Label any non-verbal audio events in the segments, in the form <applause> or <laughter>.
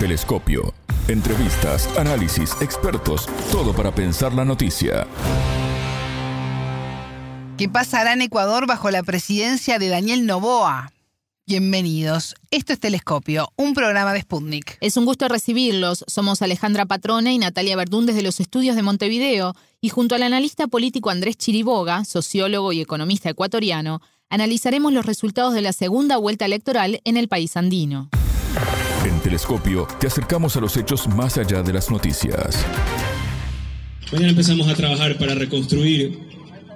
Telescopio. Entrevistas, análisis, expertos, todo para pensar la noticia. ¿Qué pasará en Ecuador bajo la presidencia de Daniel Novoa? Bienvenidos. Esto es Telescopio, un programa de Sputnik. Es un gusto recibirlos. Somos Alejandra Patrone y Natalia Verdún desde los estudios de Montevideo y junto al analista político Andrés Chiriboga, sociólogo y economista ecuatoriano, analizaremos los resultados de la segunda vuelta electoral en el país andino. Telescopio te acercamos a los hechos más allá de las noticias. Mañana empezamos a trabajar para reconstruir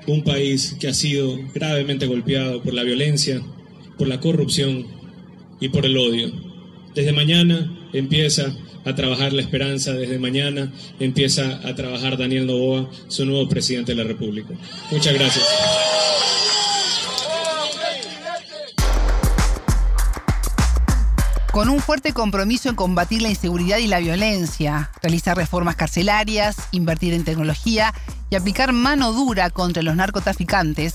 un país que ha sido gravemente golpeado por la violencia, por la corrupción y por el odio. Desde mañana empieza a trabajar la esperanza, desde mañana empieza a trabajar Daniel Novoa, su nuevo presidente de la República. Muchas gracias. Con un fuerte compromiso en combatir la inseguridad y la violencia, realizar reformas carcelarias, invertir en tecnología y aplicar mano dura contra los narcotraficantes,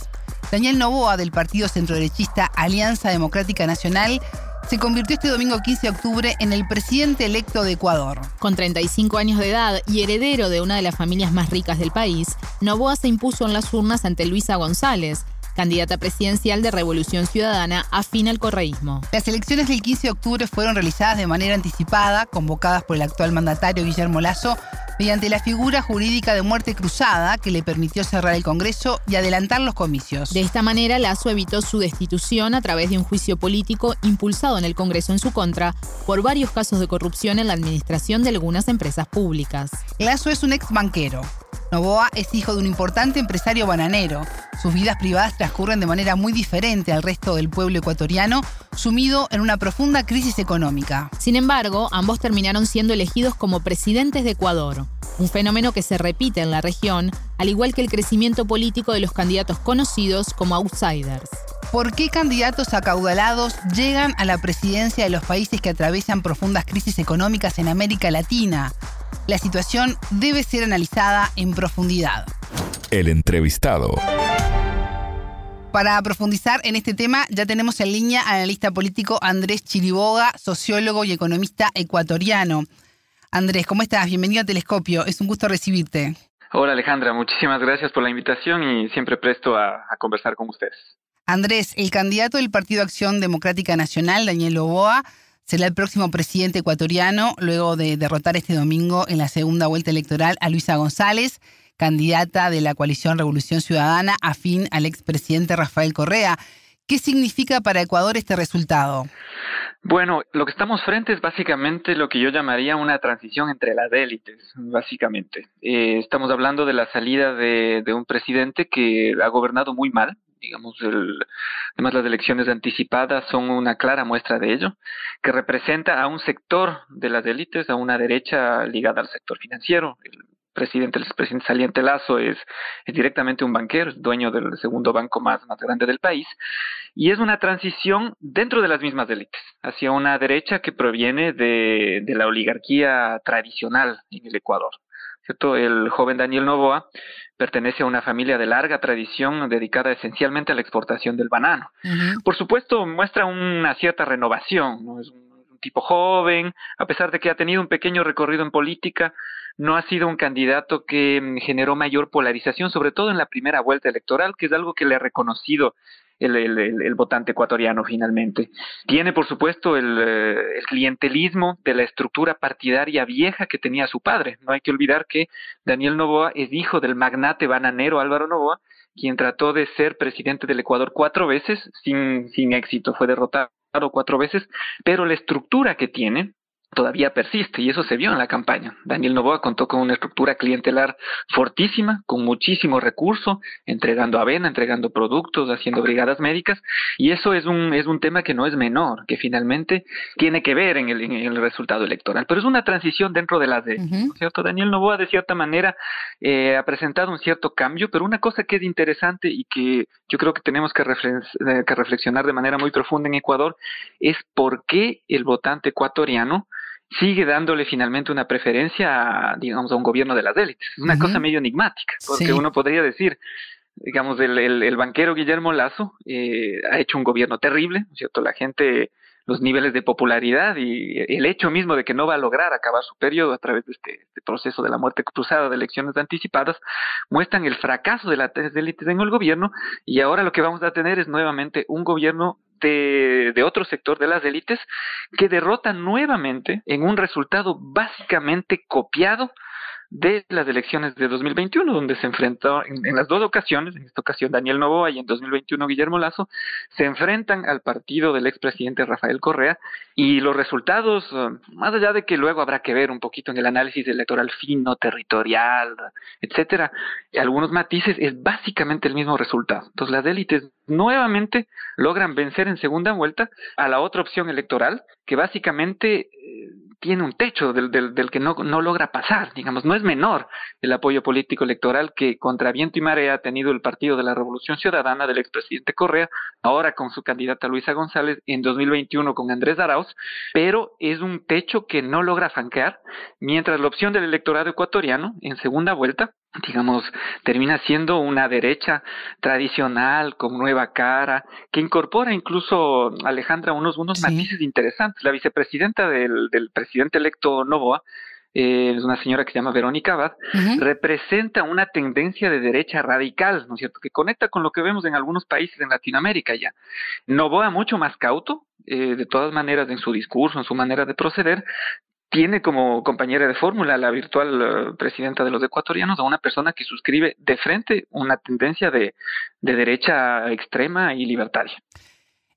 Daniel Novoa del partido centroderechista Alianza Democrática Nacional se convirtió este domingo 15 de octubre en el presidente electo de Ecuador. Con 35 años de edad y heredero de una de las familias más ricas del país, Novoa se impuso en las urnas ante Luisa González, candidata presidencial de Revolución Ciudadana afín al correísmo. Las elecciones del 15 de octubre fueron realizadas de manera anticipada, convocadas por el actual mandatario Guillermo Lazo, mediante la figura jurídica de muerte cruzada que le permitió cerrar el Congreso y adelantar los comicios. De esta manera, Lazo evitó su destitución a través de un juicio político impulsado en el Congreso en su contra por varios casos de corrupción en la administración de algunas empresas públicas. Lazo es un ex banquero. Novoa es hijo de un importante empresario bananero. Sus vidas privadas transcurren de manera muy diferente al resto del pueblo ecuatoriano, sumido en una profunda crisis económica. Sin embargo, ambos terminaron siendo elegidos como presidentes de Ecuador, un fenómeno que se repite en la región, al igual que el crecimiento político de los candidatos conocidos como outsiders. ¿Por qué candidatos acaudalados llegan a la presidencia de los países que atraviesan profundas crisis económicas en América Latina? La situación debe ser analizada en profundidad. El entrevistado. Para profundizar en este tema, ya tenemos en línea al analista político Andrés Chiriboga, sociólogo y economista ecuatoriano. Andrés, ¿cómo estás? Bienvenido a Telescopio. Es un gusto recibirte. Hola Alejandra, muchísimas gracias por la invitación y siempre presto a, a conversar con ustedes. Andrés, el candidato del Partido Acción Democrática Nacional, Daniel Oboa, será el próximo presidente ecuatoriano luego de derrotar este domingo en la segunda vuelta electoral a Luisa González, candidata de la coalición Revolución Ciudadana afín al expresidente Rafael Correa. ¿Qué significa para Ecuador este resultado? Bueno, lo que estamos frente es básicamente lo que yo llamaría una transición entre las élites, básicamente. Eh, estamos hablando de la salida de, de un presidente que ha gobernado muy mal, digamos, el, además las elecciones anticipadas son una clara muestra de ello, que representa a un sector de las élites, a una derecha ligada al sector financiero. El presidente, el presidente saliente Lazo es, es directamente un banquero, es dueño del segundo banco más, más grande del país, y es una transición dentro de las mismas élites, hacia una derecha que proviene de, de la oligarquía tradicional en el Ecuador. ¿Cierto? El joven Daniel Novoa pertenece a una familia de larga tradición dedicada esencialmente a la exportación del banano. Por supuesto, muestra una cierta renovación, ¿no? Es un, un tipo joven, a pesar de que ha tenido un pequeño recorrido en política, no ha sido un candidato que mm, generó mayor polarización, sobre todo en la primera vuelta electoral, que es algo que le ha reconocido el, votante ecuatoriano finalmente. Tiene, por supuesto, el, eh, el clientelismo de la estructura partidaria vieja que tenía su padre. No hay que olvidar que Daniel Novoa es hijo del magnate bananero Álvaro Novoa, quien trató de ser presidente del Ecuador cuatro veces sin, sin éxito. Fue derrotado cuatro veces, pero la estructura que tiene todavía persiste y eso se vio en la campaña. Daniel Novoa contó con una estructura clientelar fortísima, con muchísimo recurso, entregando avena, entregando productos, haciendo brigadas médicas y eso es un es un tema que no es menor, que finalmente tiene que ver en el, en el resultado electoral. Pero es una transición dentro de las de, Ujú. ¿cierto? Daniel Novoa de cierta manera eh, ha presentado un cierto cambio, pero una cosa que es interesante y que yo creo que tenemos que, reflex eh, que reflexionar de manera muy profunda en Ecuador es por qué el votante ecuatoriano sigue dándole finalmente una preferencia, a, digamos, a un gobierno de las élites. Es una cosa medio enigmática, porque Sí. uno podría decir, digamos, el, el, el banquero Guillermo Lazo eh, ha hecho un gobierno terrible, ¿no es ¿cierto? La gente los niveles de popularidad y el hecho mismo de que no va a lograr acabar su periodo a través de este, este proceso de la muerte cruzada de elecciones anticipadas, muestran el fracaso de las élites en el gobierno y ahora lo que vamos a tener es nuevamente un gobierno de, otro sector de las élites que derrota nuevamente en un resultado básicamente copiado de las elecciones de 2021, donde se enfrentó en, las dos ocasiones, en esta ocasión Daniel Novoa y en 2021 Guillermo Lazo, se enfrentan al partido del expresidente Rafael Correa y los resultados, eh, más allá de que luego habrá que ver un poquito en el análisis electoral fino, territorial, etcétera, algunos matices, es básicamente el mismo resultado. Entonces las élites nuevamente logran vencer en segunda vuelta a la otra opción electoral, que básicamente eh, tiene un techo del, del, del que no, no, logra pasar, digamos, no es menor el apoyo político electoral que contra viento y marea ha tenido el Partido de la Revolución Ciudadana del expresidente Correa, ahora con su candidata Luisa González, en 2021 con Andrés Arauz, pero es un techo que no logra franquear, mientras la opción del electorado ecuatoriano en segunda vuelta digamos, termina siendo una derecha tradicional, con nueva cara, que incorpora incluso, Alejandra, unos, unos matices interesantes. La vicepresidenta del, del presidente electo Novoa, eh, es una señora que se llama Verónica Abad, representa una tendencia de derecha radical, ¿no es cierto?, que conecta con lo que vemos en algunos países en Latinoamérica ya. Novoa mucho más cauto, eh, de todas maneras, en su discurso, en su manera de proceder, tiene como compañera de fórmula la virtual eh, presidenta de los ecuatorianos a una persona que suscribe de frente una tendencia de, de derecha extrema y libertaria.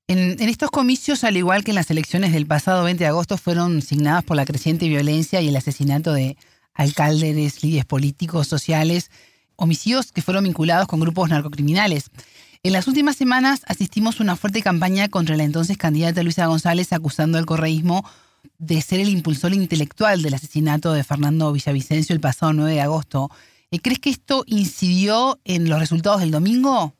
En, en, estos comicios, al igual que en las elecciones del pasado 20 de agosto, fueron signadas por la creciente violencia y el asesinato de alcaldes, líderes políticos, sociales, homicidios que fueron vinculados con grupos narcocriminales. En las últimas semanas asistimos a una fuerte campaña contra la entonces candidata Luisa González acusando al correísmo de ser el impulsor intelectual del asesinato de Fernando Villavicencio el pasado 9 de agosto. Eh, ¿Crees que esto incidió en los resultados del domingo?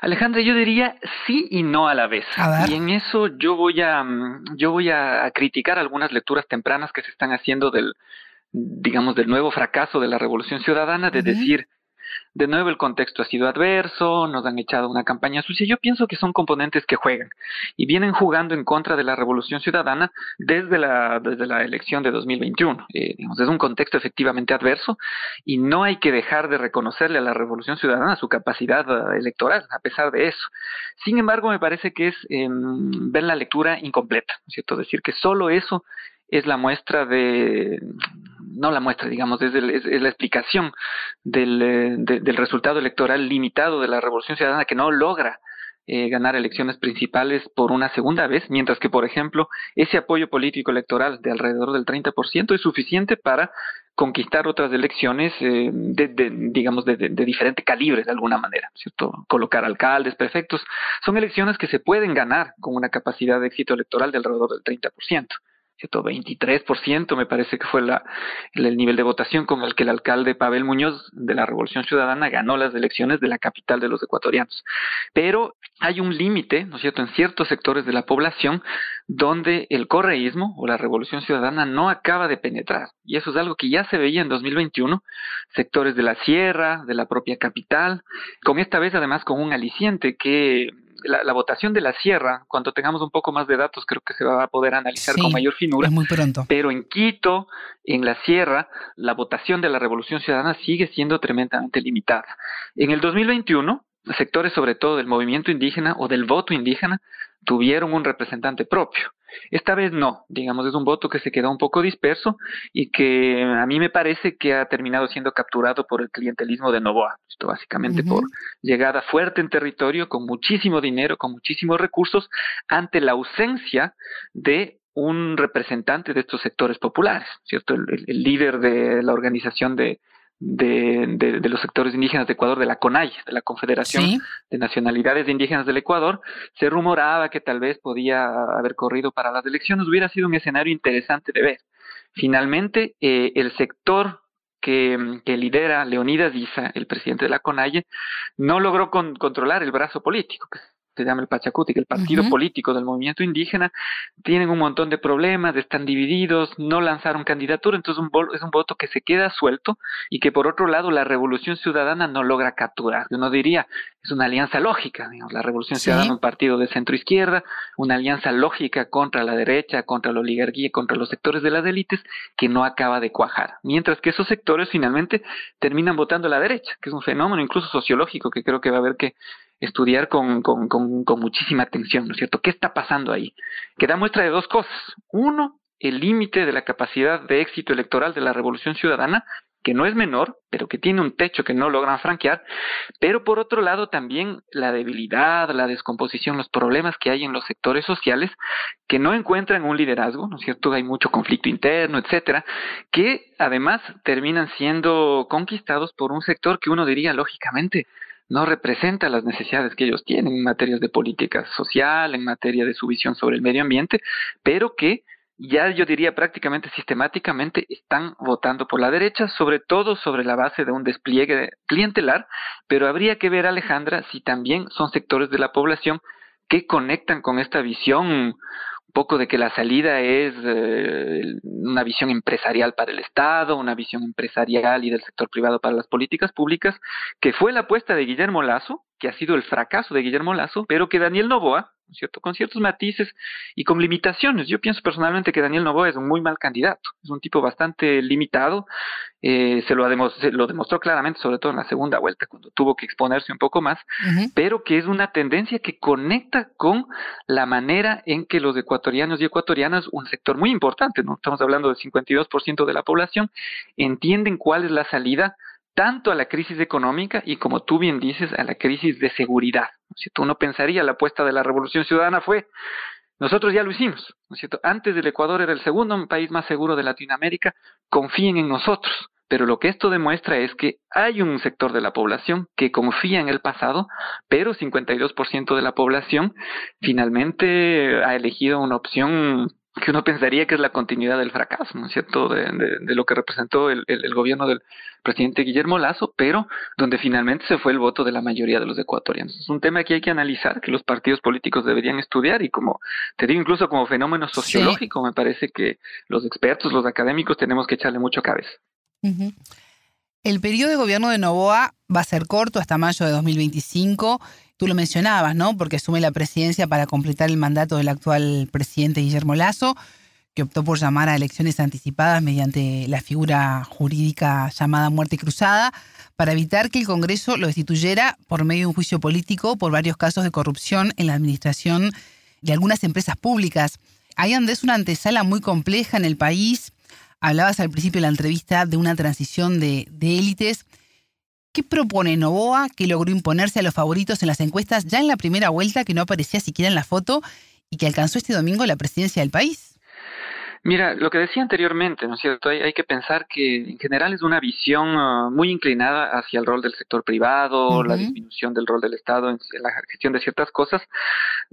Alejandra, yo diría sí y no a la vez. y en eso yo voy a mm, yo voy a criticar algunas lecturas tempranas que se están haciendo del digamos del nuevo fracaso de la Revolución Ciudadana de decir de nuevo el contexto ha sido adverso, nos han echado una campaña sucia. Yo pienso que son componentes que juegan y vienen jugando en contra de la revolución ciudadana desde la, desde la elección de 2021. Eh, es un contexto efectivamente adverso y no hay que dejar de reconocerle a la revolución ciudadana su capacidad eh, electoral, a pesar de eso. Sin embargo, me parece que es em, ver la lectura incompleta, ¿cierto? Decir que solo eso es la muestra de, no la muestra, digamos, es, la explicación del, eh, del, resultado electoral limitado de la Revolución Ciudadana que no logra eh, ganar elecciones principales por una segunda vez, mientras que, por ejemplo, ese apoyo político electoral de alrededor del 30% es suficiente para conquistar otras elecciones eh, de, digamos de, de, diferente calibre de alguna manera, ¿cierto? Colocar alcaldes, prefectos, son elecciones que se pueden ganar con una capacidad de éxito electoral de alrededor del 30%. 23% me parece que fue la, el, nivel de votación con el que el alcalde Pavel Muñoz de la Revolución Ciudadana ganó las elecciones de la capital de los ecuatorianos. Pero hay un límite, ¿no es cierto?, en ciertos sectores de la población donde el correísmo o la Revolución Ciudadana no acaba de penetrar. Y eso es algo que ya se veía en 2021, sectores de la sierra, de la propia capital, con esta vez además con un aliciente que la, votación de la sierra, cuando tengamos un poco más de datos, creo que se va a poder analizar con mayor finura. muy pronto. Pero en Quito, en la sierra, la votación de la Revolución Ciudadana sigue siendo tremendamente limitada. En el 2021, sectores sobre todo del movimiento indígena o del voto indígena tuvieron un representante propio. Esta vez no, digamos, es un voto que se quedó un poco disperso y que a mí me parece que ha terminado siendo capturado por el clientelismo de Novoa, esto básicamente por llegada fuerte en territorio, con muchísimo dinero, con muchísimos recursos, ante la ausencia de un representante de estos sectores populares, ¿cierto? el líder de la organización de, de, de, los sectores indígenas de Ecuador, de la CONAI, de la Confederación de Nacionalidades Indígenas del Ecuador, se rumoraba que tal vez podía haber corrido para las elecciones, hubiera sido un escenario interesante de ver. Finalmente, eh, el sector que, que, lidera Leonidas Issa, el presidente de la CONAIE, no logró controlar el brazo político, se llama el Pachacuti, el partido político del movimiento indígena, tienen un montón de problemas, están divididos, no lanzaron candidatura, entonces un es un voto que se queda suelto y que por otro lado la revolución ciudadana no logra capturar. Uno diría, es una alianza lógica, digamos, la revolución ciudadana, un partido de centro izquierda, una alianza lógica contra la derecha, contra la oligarquía, contra los sectores de las élites, que no acaba de cuajar. Mientras que esos sectores finalmente terminan votando a la derecha, que es un fenómeno incluso sociológico que creo que va a haber que estudiar con, con, con, muchísima atención, ¿no es cierto? ¿Qué está pasando ahí? Que da muestra de dos cosas. Uno, el límite de la capacidad de éxito electoral de la revolución ciudadana, que no es menor, pero que tiene un techo que no logran franquear, pero por otro lado también la debilidad, la descomposición, los problemas que hay en los sectores sociales que no encuentran un liderazgo, ¿no es cierto? Hay mucho conflicto interno, etcétera, que además terminan siendo conquistados por un sector que uno diría lógicamente no representa las necesidades que ellos tienen en materia de política social, en materia de su visión sobre el medio ambiente, pero que ya yo diría prácticamente sistemáticamente están votando por la derecha, sobre todo sobre la base de un despliegue clientelar, pero habría que ver, Alejandra, si también son sectores de la población que conectan con esta visión poco de que la salida es eh, una visión empresarial para el Estado, una visión empresarial y del sector privado para las políticas públicas, que fue la apuesta de Guillermo Lazo, que ha sido el fracaso de Guillermo Lazo, pero que Daniel Novoa, ¿cierto? Con ciertos matices y con limitaciones. Yo pienso personalmente que Daniel Novoa es un muy mal candidato, es un tipo bastante limitado, eh, se, lo lo demostró claramente, sobre todo en la segunda vuelta, cuando tuvo que exponerse un poco más, pero que es una tendencia que conecta con la manera en que los ecuatorianos y ecuatorianas, un sector muy importante, ¿no? Estamos hablando del 52% de la población, entienden cuál es la salida tanto a la crisis económica y como tú bien dices, a la crisis de seguridad. Si tú no pensaría, la apuesta de la Revolución Ciudadana fue, nosotros ya lo hicimos, ¿no es cierto? Antes del Ecuador era el segundo país más seguro de Latinoamérica, confíen en nosotros. Pero lo que esto demuestra es que hay un sector de la población que confía en el pasado, pero 52% de la población finalmente ha elegido una opción que uno pensaría que es la continuidad del fracaso, ¿no es cierto?, de, de, lo que representó el, el, gobierno del presidente Guillermo Lazo, pero donde finalmente se fue el voto de la mayoría de los ecuatorianos. Es un tema que hay que analizar, que los partidos políticos deberían estudiar y como te digo, incluso como fenómeno sociológico, me parece que los expertos, los académicos tenemos que echarle mucho cabeza. El periodo de gobierno de Novoa va a ser corto hasta mayo de 2025 Tú lo mencionabas, ¿no? Porque asume la presidencia para completar el mandato del actual presidente Guillermo Lazo, que optó por llamar a elecciones anticipadas mediante la figura jurídica llamada muerte cruzada, para evitar que el Congreso lo destituyera por medio de un juicio político por varios casos de corrupción en la administración de algunas empresas públicas. Hay Andrés una antesala muy compleja en el país. Hablabas al principio de la entrevista de una transición de, de élites ¿Qué propone Novoa que logró imponerse a los favoritos en las encuestas ya en la primera vuelta que no aparecía siquiera en la foto y que alcanzó este domingo la presidencia del país? Mira, lo que decía anteriormente, ¿no es cierto? Hay, que pensar que en general es una visión ah, muy inclinada hacia el rol del sector privado, la disminución del rol del Estado en, la gestión de ciertas cosas,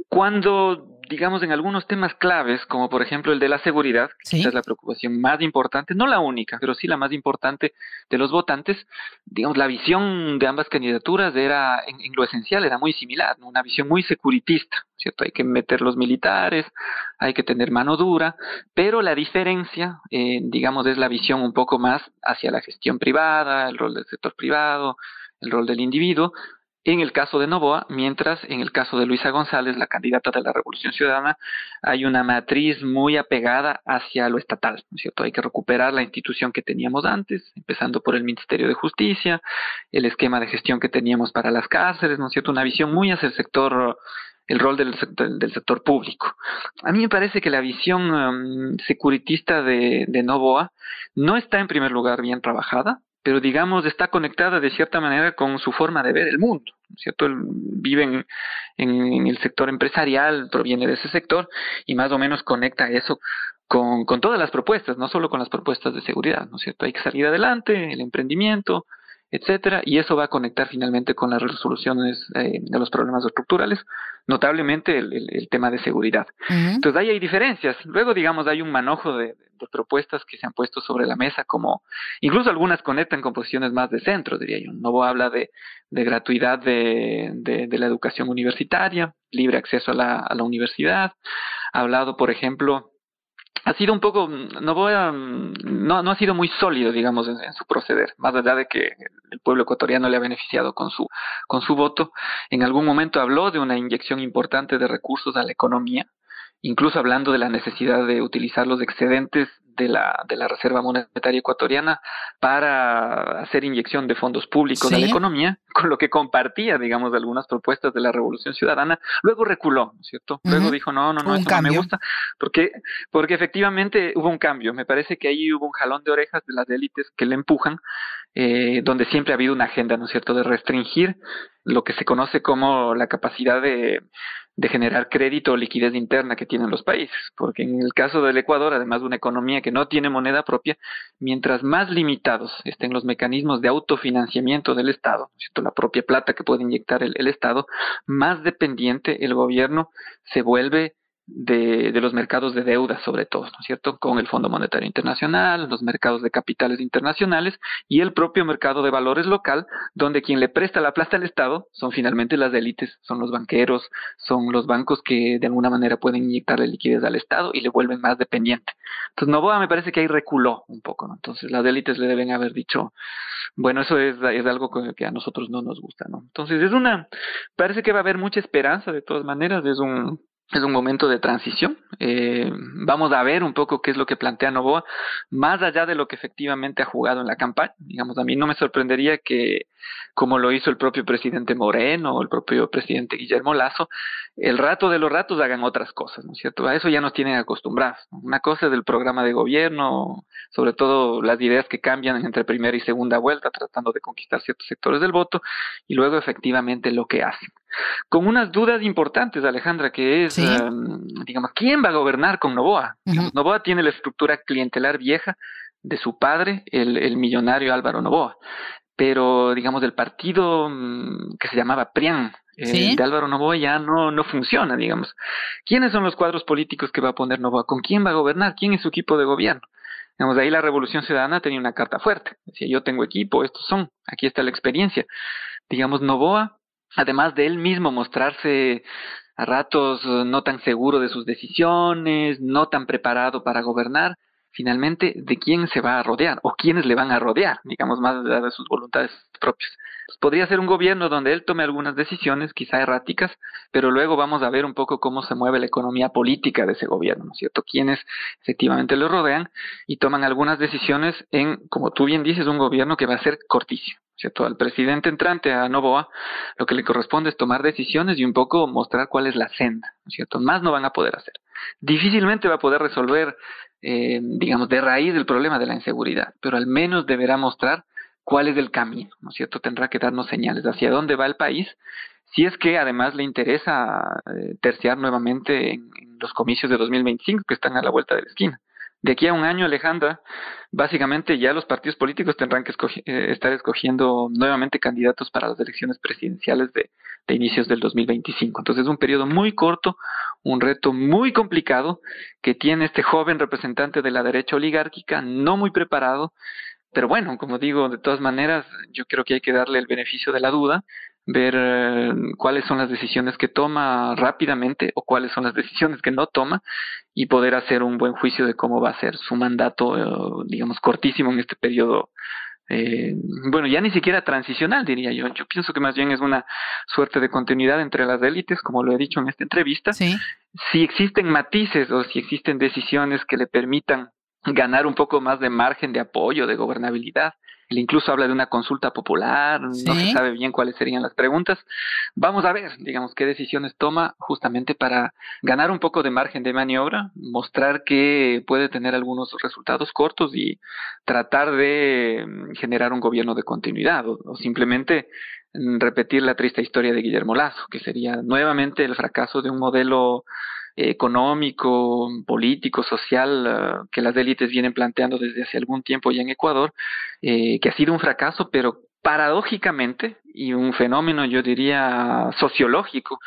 cuando, digamos, en algunos temas claves, como por ejemplo el de la seguridad, que es la preocupación más importante, no la única, pero sí la más importante de los votantes, digamos, la visión de ambas candidaturas era, en, lo esencial, era muy similar, una visión muy securitista, ¿cierto? Hay que meter los militares, hay que tener mano dura, pero la diferencia, eh, digamos, es la visión un poco más hacia la gestión privada, el rol del sector privado, el rol del individuo, en el caso de Novoa, mientras en el caso de Luisa González, la candidata de la Revolución Ciudadana, hay una matriz muy apegada hacia lo estatal, ¿no es cierto? Hay que recuperar la institución que teníamos antes, empezando por el Ministerio de Justicia, el esquema de gestión que teníamos para las cárceles, ¿no es cierto? Una visión muy hacia el sector el rol del, del, sector público. A mí me parece que la visión um, securitista de, de Novoa no está en primer lugar bien trabajada, pero digamos está conectada de cierta manera con su forma de ver el mundo, ¿cierto? Él vive en, en, el sector empresarial, proviene de ese sector y más o menos conecta eso con, con todas las propuestas, no solo con las propuestas de seguridad, ¿no es cierto? Hay que salir adelante, el emprendimiento, etcétera, y eso va a conectar finalmente con las resoluciones eh, de los problemas estructurales, notablemente el, tema de seguridad. Entonces ahí hay diferencias. Luego, digamos, hay un manojo de, propuestas que se han puesto sobre la mesa, como incluso algunas conectan con posiciones más de centro, diría yo. Novo habla de, gratuidad de, de, la educación universitaria, libre acceso a la, a la universidad. Ha hablado, por ejemplo, ha sido un poco, no voy a, no, no ha sido muy sólido, digamos, en, su proceder, más allá de que el pueblo ecuatoriano le ha beneficiado con su, con su voto. En algún momento habló de una inyección importante de recursos a la economía, incluso hablando de la necesidad de utilizar los excedentes de la, de la Reserva Monetaria Ecuatoriana para hacer inyección de fondos públicos a la economía, <laughs> con lo que compartía, digamos, algunas propuestas de la Revolución Ciudadana. Luego reculó, ¿cierto? Luego dijo, no, no, no, esto no me gusta, porque, porque efectivamente hubo un cambio. Me parece que ahí hubo un jalón de orejas de las élites que le empujan, eh, donde siempre ha habido una agenda, ¿no es cierto?, de restringir lo que se conoce como la capacidad de, de generar crédito o liquidez interna que tienen los países, porque en el caso del Ecuador, además de una economía que no tiene moneda propia, mientras más limitados estén los mecanismos de autofinanciamiento del Estado, la propia plata que puede inyectar el, el Estado, más dependiente el gobierno se vuelve de, de, los mercados de deuda, sobre todo, ¿no es cierto? Con el Fondo Monetario Internacional, los mercados de capitales internacionales y el propio mercado de valores local, donde quien le presta la plata al Estado son finalmente las élites, son los banqueros, son los bancos que de alguna manera pueden inyectarle liquidez al Estado y le vuelven más dependiente. Entonces, Novoa me parece que ahí reculó un poco, ¿no? Entonces, las élites le deben haber dicho, bueno, eso es, es algo que a nosotros no nos gusta, ¿no? Entonces, es una, parece que va a haber mucha esperanza de todas maneras, es un, es un momento de transición. Eh, vamos a ver un poco qué es lo que plantea Novoa, más allá de lo que efectivamente ha jugado en la campaña. Digamos, a mí no me sorprendería que, como lo hizo el propio presidente Moreno o el propio presidente Guillermo Lazo, el rato de los ratos hagan otras cosas, ¿no es cierto? A eso ya nos tienen acostumbrados. Una cosa es el programa de gobierno, sobre todo las ideas que cambian entre primera y segunda vuelta, tratando de conquistar ciertos sectores del voto, y luego efectivamente lo que hacen. Con unas dudas importantes, Alejandra, que es, em, digamos, ¿quién va a gobernar con Novoa? Novoa tiene la estructura clientelar vieja de su padre, el, millonario Álvaro Novoa, pero, digamos, el partido mm, que se llamaba PRIAN, eh, de Álvaro Novoa ya no, no funciona, digamos. ¿Quiénes son los cuadros políticos que va a poner Novoa? ¿Con quién va a gobernar? ¿Quién es su equipo de gobierno? Digamos, ahí la Revolución Ciudadana tenía una carta fuerte. Decía, yo tengo equipo, estos son, aquí está la experiencia. Digamos, Novoa además de él mismo mostrarse a ratos eh, no tan seguro de sus decisiones, no tan preparado para gobernar, finalmente de quién se va a rodear o quiénes le van a rodear, digamos más allá de sus voluntades propias. podría ser un gobierno donde él tome algunas decisiones, quizá erráticas, pero luego vamos a ver un poco cómo se mueve la economía política de ese gobierno, ¿no es cierto? Quienes efectivamente lo rodean y toman algunas decisiones en, como tú bien dices, un gobierno que va a ser cortísimo. ¿Cierto? Al presidente entrante, a Novoa, lo que le corresponde es tomar decisiones y un poco mostrar cuál es la senda, cierto? Más no van a poder hacer. Difícilmente va a poder resolver, eh, digamos, de raíz el problema de la inseguridad, pero al menos deberá mostrar cuál es el camino, ¿no cierto? Tendrá que darnos señales hacia dónde va el país, si es que además le interesa eh, terciar nuevamente en, en los comicios de 2025 que están a la vuelta de la esquina. De aquí a un año, Alejandra, básicamente ya los partidos políticos tendrán que eh, estar escogiendo nuevamente candidatos para las elecciones presidenciales de, de inicios del 2025. Entonces es un periodo muy corto, un reto muy complicado que tiene este joven representante de la derecha oligárquica, no muy preparado, pero bueno, como digo, de todas maneras, yo creo que hay que darle el beneficio de la duda ver eh, cuáles son las decisiones que toma rápidamente o cuáles son las decisiones que no toma y poder hacer un buen juicio de cómo va a ser su mandato, eh, digamos, cortísimo en este periodo. Eh, bueno, ya ni siquiera transicional, diría yo. Yo pienso que más bien es una suerte de continuidad entre las élites, como lo he dicho en esta entrevista. Si existen matices o si existen decisiones que le permitan ganar un poco más de margen de apoyo, de gobernabilidad, él incluso habla de una consulta popular, no se sabe bien cuáles serían las preguntas. Vamos a ver, digamos, qué decisiones toma justamente para ganar un poco de margen de maniobra, mostrar que puede tener algunos resultados cortos y tratar de mm, generar un gobierno de continuidad o, simplemente mm, repetir la triste historia de Guillermo Lazo, que sería nuevamente el fracaso de un modelo económico, político, social eh, que las élites vienen planteando desde hace algún tiempo ya en Ecuador, eh, que ha sido un fracaso, pero paradójicamente, y un fenómeno yo diría sociológico,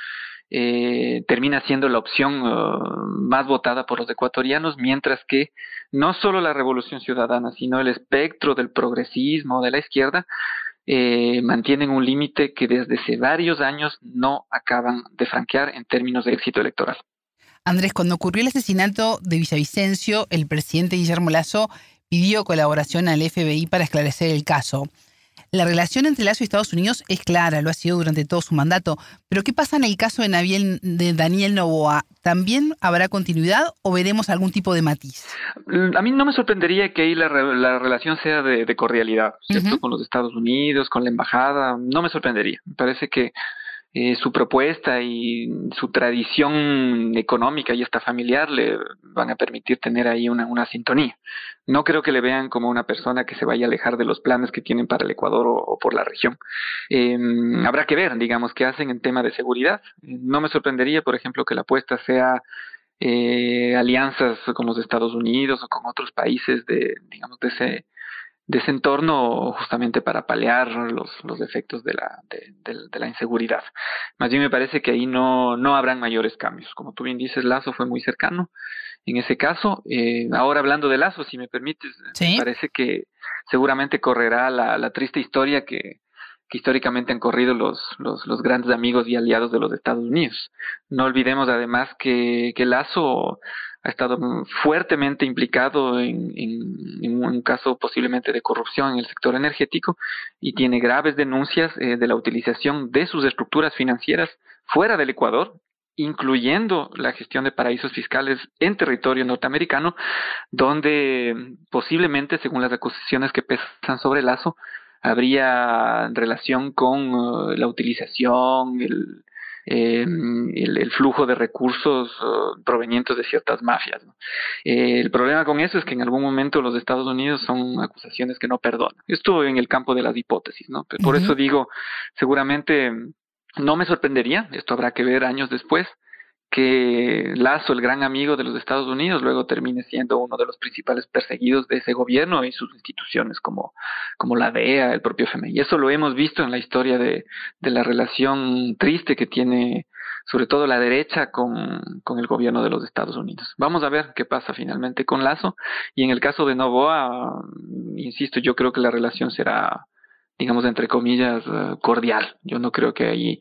eh, termina siendo la opción más votada por los ecuatorianos, mientras que no solo la revolución ciudadana, sino el espectro del progresismo, de la izquierda, eh, mantienen un límite que desde hace varios años no acaban de franquear en términos de éxito electoral. Andrés, cuando ocurrió el asesinato de Villavicencio, el presidente Guillermo Lazo pidió colaboración al FBI para esclarecer el caso. La relación entre Lazo y Estados Unidos es clara, lo ha sido durante todo su mandato. Pero ¿qué pasa en el caso de, de Daniel Novoa? ¿También habrá continuidad o veremos algún tipo de matiz? A mí no me sorprendería que ahí la, relación sea de, cordialidad, ¿cierto? Con los Estados Unidos, con la embajada, no me sorprendería. Me parece que eh, su propuesta y su tradición económica y hasta familiar le van a permitir tener ahí una, una sintonía. No creo que le vean como una persona que se vaya a alejar de los planes que tienen para el Ecuador o, por la región. Eh, habrá que ver, digamos, qué hacen en tema de seguridad. No me sorprendería, por ejemplo, que la apuesta sea eh, alianzas con los Estados Unidos o con otros países de, digamos, de ese de ese entorno justamente para paliar los, los efectos de la, de, la inseguridad. Más bien me parece que ahí no, no habrán mayores cambios. Como tú bien dices, Lazo fue muy cercano en ese caso. Eh, ahora hablando de Lazo, si me permites, me parece que seguramente correrá la, la triste historia que, que históricamente han corrido los, los, los, grandes amigos y aliados de los Estados Unidos. No olvidemos además que, que Lazo ha estado fuertemente implicado en, un caso posiblemente de corrupción en el sector energético y tiene graves denuncias eh, de la utilización de sus estructuras financieras fuera del Ecuador incluyendo la gestión de paraísos fiscales en territorio norteamericano, donde posiblemente, según las acusaciones que pesan sobre el Lazo, habría relación con uh, la utilización, el, eh, el, flujo de recursos uh, provenientes de ciertas mafias. Eh, el problema con eso es que en algún momento los Estados Unidos son acusaciones que no perdonan. Esto en el campo de las hipótesis, ¿no? Por eso digo, seguramente no me sorprendería, esto habrá que ver años después, que Lazo, el gran amigo de los Estados Unidos, luego termine siendo uno de los principales perseguidos de ese gobierno y sus instituciones como, como la DEA, el propio FMI. Y eso lo hemos visto en la historia de, de la relación triste que tiene sobre todo la derecha con, con el gobierno de los Estados Unidos. Vamos a ver qué pasa finalmente con Lazo. Y en el caso de Novoa, insisto, yo creo que la relación será digamos, entre comillas, eh, cordial. Yo no creo que ahí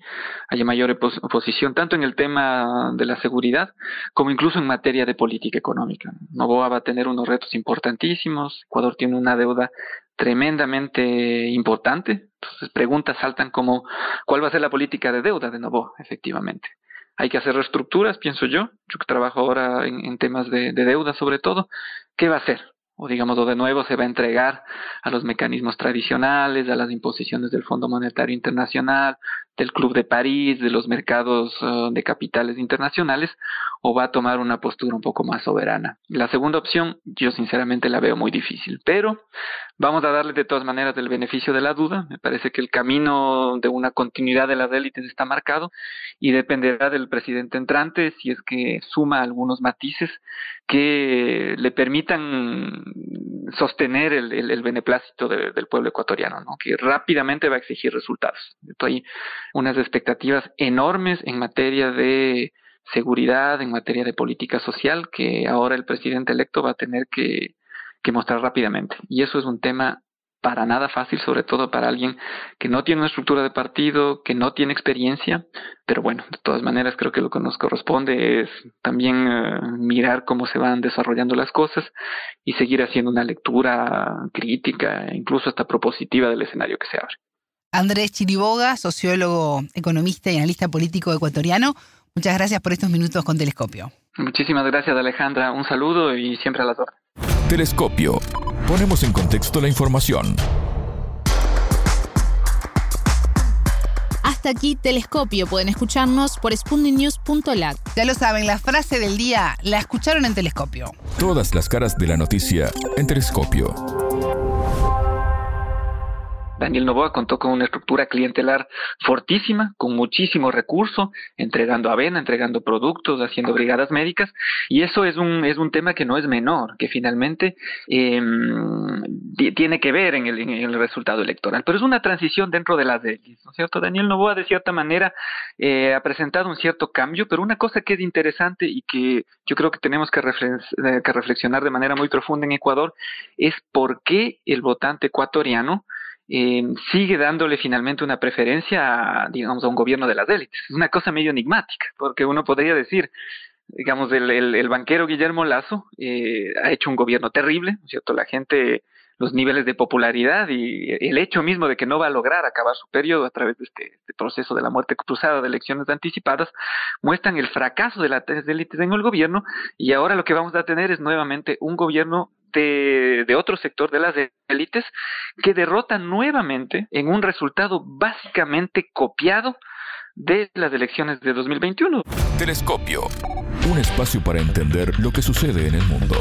haya mayor oposición, tanto en el tema de la seguridad como incluso en materia de política económica. Novoa va a tener unos retos importantísimos. Ecuador tiene una deuda tremendamente importante. Entonces, preguntas saltan como, ¿cuál va a ser la política de deuda de Novoa, efectivamente? Hay que hacer reestructuras, pienso yo. Yo que trabajo ahora en, temas de deuda sobre todo. ¿Qué va a hacer? O digamos, o de nuevo se va a entregar a los mecanismos tradicionales, a las imposiciones del Fondo Monetario Internacional, del Club de París, de los mercados uh, de capitales internacionales, o va a tomar una postura un poco más soberana. La segunda opción, yo sinceramente la veo muy difícil, pero vamos a darle de todas maneras el beneficio de la duda. Me parece que el camino de una continuidad de las élites está marcado y dependerá del presidente entrante si es que suma algunos matices que le permitan sostener el, beneplácito del pueblo ecuatoriano, ¿no? que rápidamente va a exigir resultados. Hay unas expectativas enormes en materia de seguridad, en materia de política social, que ahora el presidente electo va a tener que, que mostrar rápidamente. Y eso es un tema para nada fácil, sobre todo para alguien que no tiene una estructura de partido, que no tiene experiencia, pero bueno, de todas maneras creo que lo que nos corresponde es también eh, mirar cómo se van desarrollando las cosas y seguir haciendo una lectura crítica, incluso hasta propositiva del escenario que se abre. Andrés Chiriboga, sociólogo, economista y analista político ecuatoriano, muchas gracias por estos minutos con Telescopio. Muchísimas gracias Alejandra, un saludo y siempre a las horas. Telescopio Ponemos en contexto la información. Hasta aquí Telescopio. Pueden escucharnos por spundinews.lat. Ya lo saben, la frase del día la escucharon en Telescopio. Todas las caras de la noticia en Telescopio. Daniel Novoa contó con una estructura clientelar fortísima, con muchísimo recurso, entregando avena, entregando productos, haciendo brigadas médicas, y eso es un, es un tema que no es menor, que finalmente em, tiene que ver en el, resultado electoral. Pero es una transición dentro de las élites, ¿no es cierto? Daniel Novoa, de cierta manera, eh, ha presentado un cierto cambio, pero una cosa que es interesante y que yo creo que tenemos que, eh, que reflexionar de manera muy profunda en Ecuador es por qué el votante ecuatoriano eh, sigue dándole finalmente una preferencia, a, digamos, a un gobierno de las élites. Es una cosa medio enigmática, porque uno podría decir, digamos, el, el, banquero Guillermo Lazo eh, ha hecho un gobierno terrible, ¿cierto? La gente, los niveles de popularidad y el hecho mismo de que no va a lograr acabar su periodo a través de este, este proceso de la muerte cruzada de elecciones anticipadas, muestran el fracaso de las élites en el gobierno y ahora lo que vamos a tener es nuevamente un gobierno de, otro sector de las élites que derrotan nuevamente en un resultado básicamente copiado de las elecciones de 2021. Telescopio. Un espacio para entender lo que sucede en el mundo.